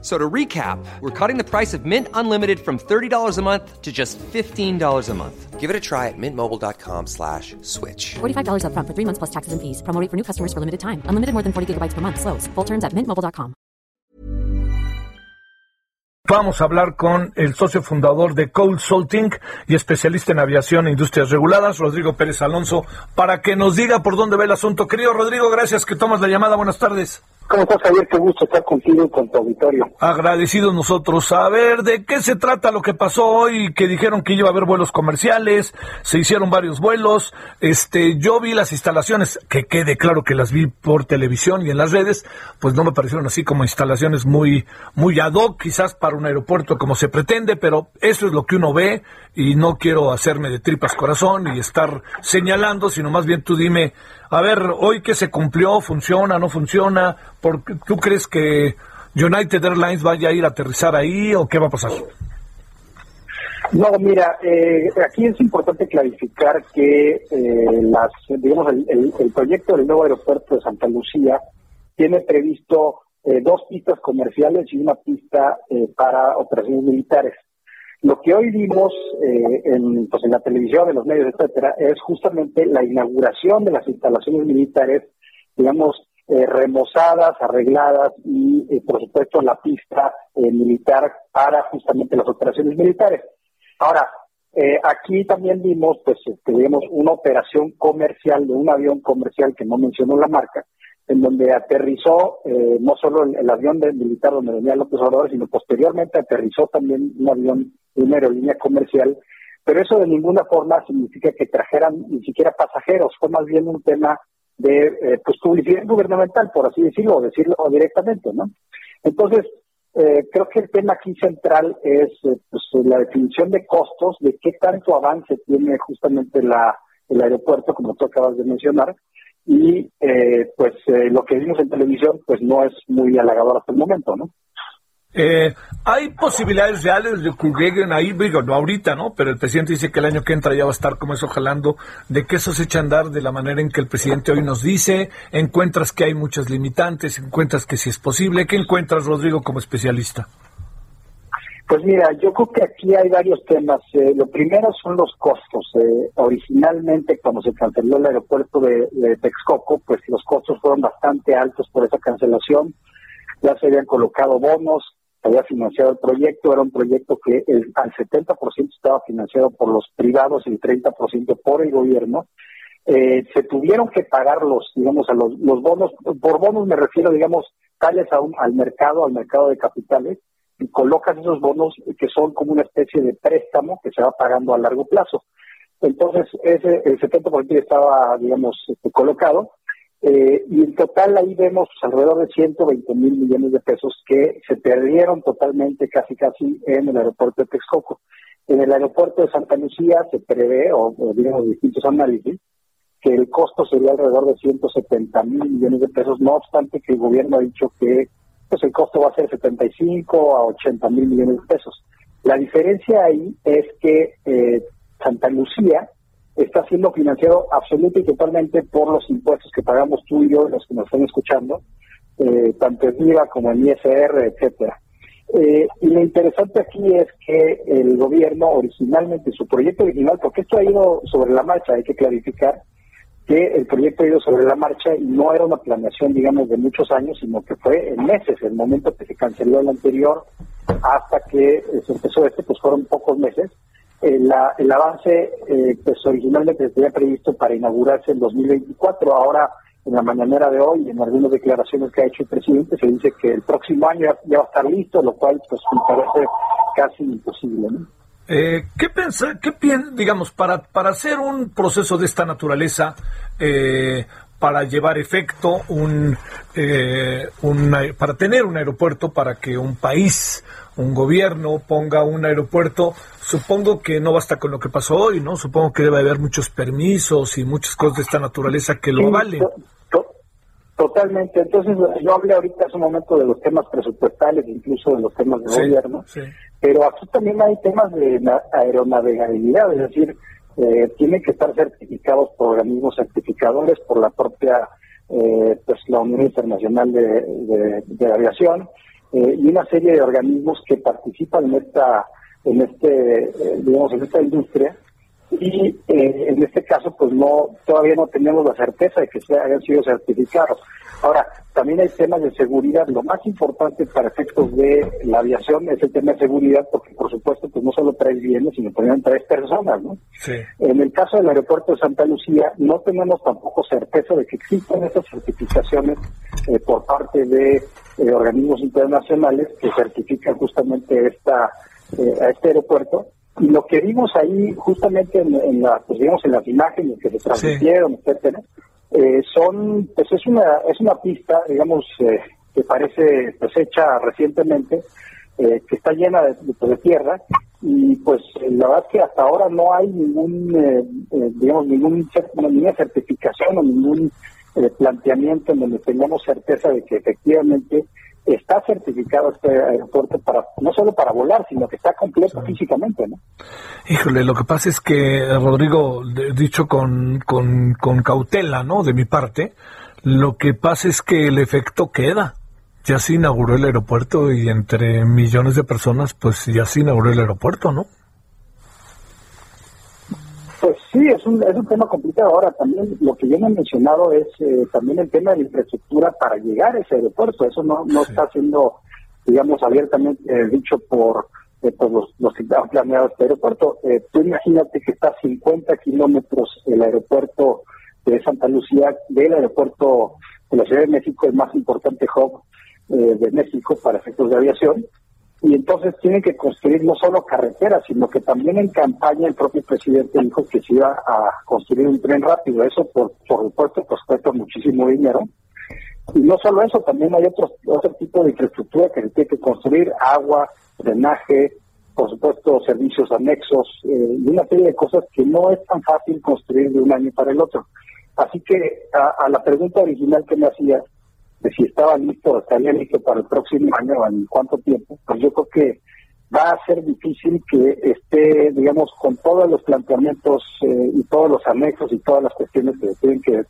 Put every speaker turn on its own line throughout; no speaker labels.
So to recap, we're cutting the price of Mint Unlimited from $30 a month to just $15 a month.
Give it a try at mintmobile.com slash switch.
$45 up front for three months plus taxes and fees. Promo rate for new customers for limited time. Unlimited more than 40 gigabytes per month. Slows. Full terms at mintmobile.com.
Vamos a hablar con el socio fundador de Consulting y especialista en aviación e industrias reguladas, Rodrigo Pérez Alonso, para que nos diga por dónde va el asunto. Querido Rodrigo, gracias que tomas la llamada. Buenas tardes.
¿Cómo estás, Javier? Qué gusto estar contigo y con tu auditorio.
Agradecidos nosotros. A ver, ¿de qué se trata lo que pasó hoy? Que dijeron que iba a haber vuelos comerciales, se hicieron varios vuelos. Este, yo vi las instalaciones, que quede claro que las vi por televisión y en las redes, pues no me parecieron así como instalaciones muy, muy ad hoc, quizás para un aeropuerto como se pretende, pero eso es lo que uno ve y no quiero hacerme de tripas corazón y estar señalando, sino más bien tú dime, a ver, hoy que se cumplió, funciona, no funciona, ¿Por ¿tú crees que United Airlines vaya a ir a aterrizar ahí o qué va a pasar?
No, mira, eh, aquí es importante clarificar que eh, las, digamos, el proyecto del nuevo aeropuerto de Santa Lucía tiene previsto eh, dos pistas comerciales y una pista eh, para operaciones militares. Lo que hoy vimos eh, en, pues en la televisión, en los medios, etcétera, es justamente la inauguración de las instalaciones militares, digamos, eh, remozadas, arregladas y, eh, por supuesto, la pista eh, militar para justamente las operaciones militares. Ahora, eh, aquí también vimos, pues, este, digamos, una operación comercial de un avión comercial que no mencionó la marca, en donde aterrizó eh, no solo el, avión de militar donde venía López Obrador, sino posteriormente aterrizó también un avión de una aerolínea comercial, pero eso de ninguna forma significa que trajeran ni siquiera pasajeros, fue más bien un tema de eh, pues publicidad gubernamental, por así decirlo, o decirlo directamente, ¿no? Entonces, eh, creo que el tema aquí central es eh, pues, la definición de costos, de qué tanto avance tiene justamente la, el aeropuerto, como tú acabas de mencionar, y eh, pues eh, lo que vimos en televisión pues no es muy halagador hasta el momento, ¿no?
Eh, ¿Hay posibilidades reales de que lleguen ahí? No ahorita, ¿no? Pero el presidente dice que el año que entra ya va a estar como eso jalando, de que eso se echa a andar de la manera en que el presidente hoy nos dice, encuentras que hay muchas limitantes, encuentras que sí es posible. ¿Qué encuentras, Rodrigo, como especialista?
Pues mira, yo creo que aquí hay varios temas. Eh, lo primero son los costos. Eh, originalmente, cuando se canceló el aeropuerto de, de Texcoco, pues los costos fueron bastante altos por esa cancelación. Ya se habían colocado bonos, se había financiado el proyecto. Era un proyecto que el, al 70% estaba financiado por los privados y el 30% por el gobierno. Eh, se tuvieron que pagar los, digamos, a los, los bonos. Por bonos me refiero, digamos, tales a un, al mercado, al mercado de capitales colocas esos bonos que son como una especie de préstamo que se va pagando a largo plazo. Entonces, ese, el 70% ya estaba, digamos, este, colocado, eh, y en total ahí vemos alrededor de 120 mil millones de pesos que se perdieron totalmente, casi casi, en el aeropuerto de Texcoco. En el aeropuerto de Santa Lucía se prevé, o, o digamos, distintos análisis, que el costo sería alrededor de 170 mil millones de pesos, no obstante que el gobierno ha dicho que pues el costo va a ser 75 a 80 mil millones de pesos. La diferencia ahí es que eh, Santa Lucía está siendo financiado absoluta y totalmente por los impuestos que pagamos tú y yo, los que nos están escuchando, eh, tanto en IVA como en ISR, etcétera. Eh, y lo interesante aquí es que el gobierno originalmente, su proyecto original, porque esto ha ido sobre la marcha, hay que clarificar, que el proyecto ha ido sobre la marcha y no era una planeación, digamos, de muchos años, sino que fue en meses, el momento que se canceló el anterior hasta que eh, se empezó este, pues fueron pocos meses. Eh, la- el avance, eh, pues originalmente se tenía previsto para inaugurarse en 2024, ahora en la mañanera de hoy, en algunas declaraciones que ha hecho el presidente, se dice que el próximo año ya, ya va a estar listo, lo cual pues me parece casi imposible, ¿no?
Eh, ¿Qué piensa, qué pien- digamos, para, para hacer un proceso de esta naturaleza, eh, para llevar efecto, un, eh, un para tener un aeropuerto, para que un país, un gobierno ponga un aeropuerto, supongo que no basta con lo que pasó hoy, ¿no? Supongo que debe haber muchos permisos y muchas cosas de esta naturaleza que lo
Sí,
avalen.
To- to- Totalmente. Entonces, yo hablé ahorita hace un momento de los temas presupuestales, incluso de los temas de gobierno, pero aquí también hay temas de aeronavegabilidad, es decir, eh, tienen que estar certificados por organismos certificadores, por la propia, eh, pues la Unión Internacional de, Aviación eh, y una serie de organismos que participan en esta, en este, eh, digamos, en esta industria y eh, en este caso pues no todavía no tenemos la certeza de que se hayan sido certificados. Ahora, también hay temas de seguridad. Lo más importante para efectos de la aviación es el tema de seguridad, porque por supuesto pues no solo traes bienes, sino también traes personas, ¿no? En el caso del aeropuerto de Santa Lucía, no tenemos tampoco certeza de que existan esas certificaciones eh, por parte de eh, organismos internacionales que certifican justamente esta a este aeropuerto y lo que vimos ahí justamente en, la, pues digamos en las imágenes que se transmitieron, etcétera, eh, son, pues es una, es una pista, digamos, eh, que parece pues hecha recientemente, eh, que está llena de, de, tierra. Y pues la verdad es que hasta ahora no hay ningún, digamos, ningún, ninguna certificación o ningún planteamiento en donde tengamos certeza de que efectivamente está certificado este aeropuerto para no solo para volar, sino que está completo físicamente, ¿no?
Híjole, lo que pasa es que, Rodrigo, dicho con, con, con cautela, ¿no? De mi parte, lo que pasa es que el efecto queda. Ya se inauguró el aeropuerto y entre millones de personas, pues ya se inauguró el aeropuerto, ¿no?
Pues sí, es un, es un tema complicado. Ahora, también lo que yo me he mencionado es eh, también el tema de la infraestructura para llegar a ese aeropuerto. Eso no, no está siendo, digamos, abiertamente eh, dicho por, eh, los, los, que han planeado este aeropuerto. tú imagínate que está a 50 kilómetros el aeropuerto de Santa Lucía del aeropuerto de la Ciudad de México, el más importante hub de México para efectos de aviación y entonces tienen que construir no solo carreteras, sino que también en campaña el propio presidente dijo que se iba a construir un tren rápido. Eso, por, por supuesto, pues cuesta muchísimo dinero. Y no solo eso, también hay otros, otro tipo de infraestructura que se tiene que construir, agua, drenaje, por supuesto, servicios anexos, eh, y una serie de cosas que no es tan fácil construir de un año para el otro. Así que a, a la pregunta original que me hacía, de si estaba listo o estaría listo para el próximo año o en cuánto tiempo, pues yo creo que va a ser difícil que esté, digamos, con todos los planteamientos eh, y todos los anexos y todas las cuestiones que tienen que,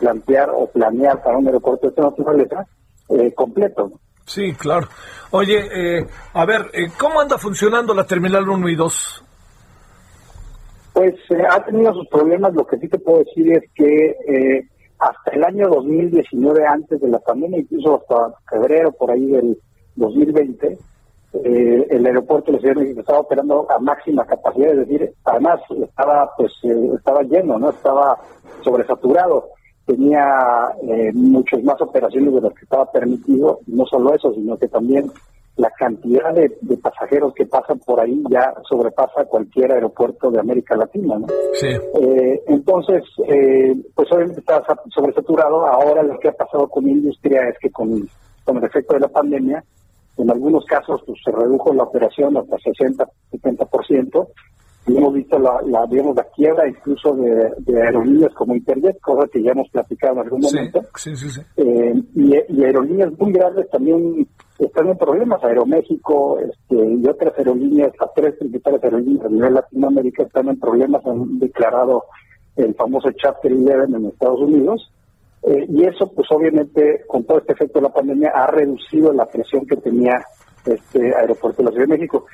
plantear o planear para un aeropuerto de esta naturaleza eh, completo.
Sí, claro. Oye, eh, a ver, ¿cómo anda funcionando la Terminal 1 y 2?
Pues ha tenido sus problemas. Lo que sí te puedo decir es que hasta el año 2019, antes de la pandemia, incluso hasta febrero, por ahí del 2020, eh, el aeropuerto de la Ciudad de México estaba operando a máxima capacidad, es decir, además estaba pues eh, estaba lleno, no estaba sobresaturado, tenía eh, muchas más operaciones de las que estaba permitido, no solo eso, sino que también la cantidad de, pasajeros que pasan por ahí ya sobrepasa cualquier aeropuerto de América Latina, ¿no?
Sí.
Eh, entonces, eh, pues obviamente está sobresaturado. Ahora lo que ha pasado con la industria es que con, con el efecto de la pandemia, en algunos casos pues, se redujo la operación hasta 60, 70%. Y hemos visto la, la, digamos, la quiebra incluso de, aerolíneas como Interjet, cosa que ya hemos platicado en algún momento.
Sí, sí, sí.
Eh, y, y aerolíneas muy grandes también están en problemas. Aeroméxico este, y otras aerolíneas, las tres principales aerolíneas a nivel Latinoamérica están en problemas, han declarado el famoso Chapter 11 en Estados Unidos. Eh, y eso, pues obviamente, con todo este efecto de la pandemia, ha reducido la presión que tenía este aeropuerto de la Ciudad de México.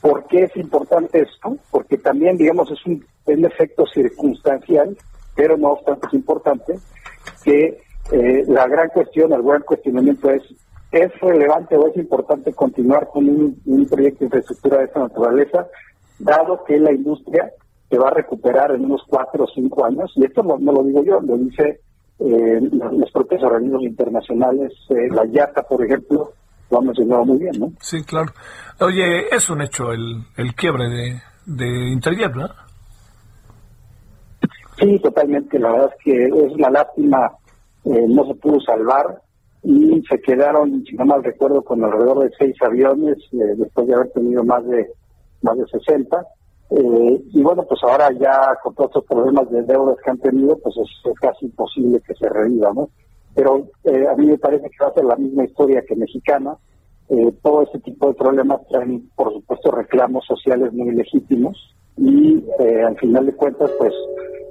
¿Por qué es importante esto? Porque también, digamos, es un, efecto circunstancial, pero no obstante es importante que eh, la gran cuestión, el gran cuestionamiento es ¿Es relevante o es importante continuar con un, proyecto de infraestructura de esta naturaleza, dado que la industria se va a recuperar en unos cuatro o cinco años? Y esto no, lo digo yo, lo dice eh, los propios organismos internacionales, eh, la IATA, por ejemplo, lo han mencionado muy bien, ¿no?
Sí, claro. Oye, es un hecho el, el quiebre de, de Interjet, ¿no?
Sí, totalmente. La verdad es que es una lástima, eh, no se pudo salvar y se quedaron, si no mal recuerdo, con alrededor de seis aviones eh, después de haber tenido más de más de 60. Eh, y bueno, pues ahora ya con todos estos problemas de deudas que han tenido, pues es, casi imposible que se reviva, ¿no? pero eh, a mí me parece que va a ser la misma historia que mexicana. Todo este tipo de problemas traen, por supuesto, reclamos sociales muy legítimos y al final de cuentas, pues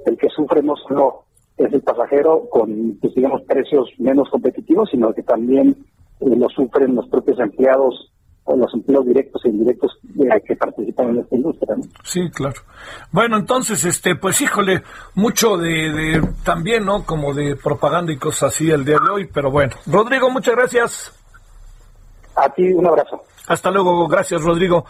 el que sufre no solo es el pasajero con, pues, digamos, precios menos competitivos, sino que también lo sufren los propios empleados los empleos directos e indirectos que participan en esta industria.
Sí, claro. Bueno, entonces, este, pues híjole, mucho de, también, ¿no? Como de propaganda y cosas así el día de hoy, pero bueno. Rodrigo, muchas gracias.
A ti un abrazo.
Hasta luego, gracias Rodrigo.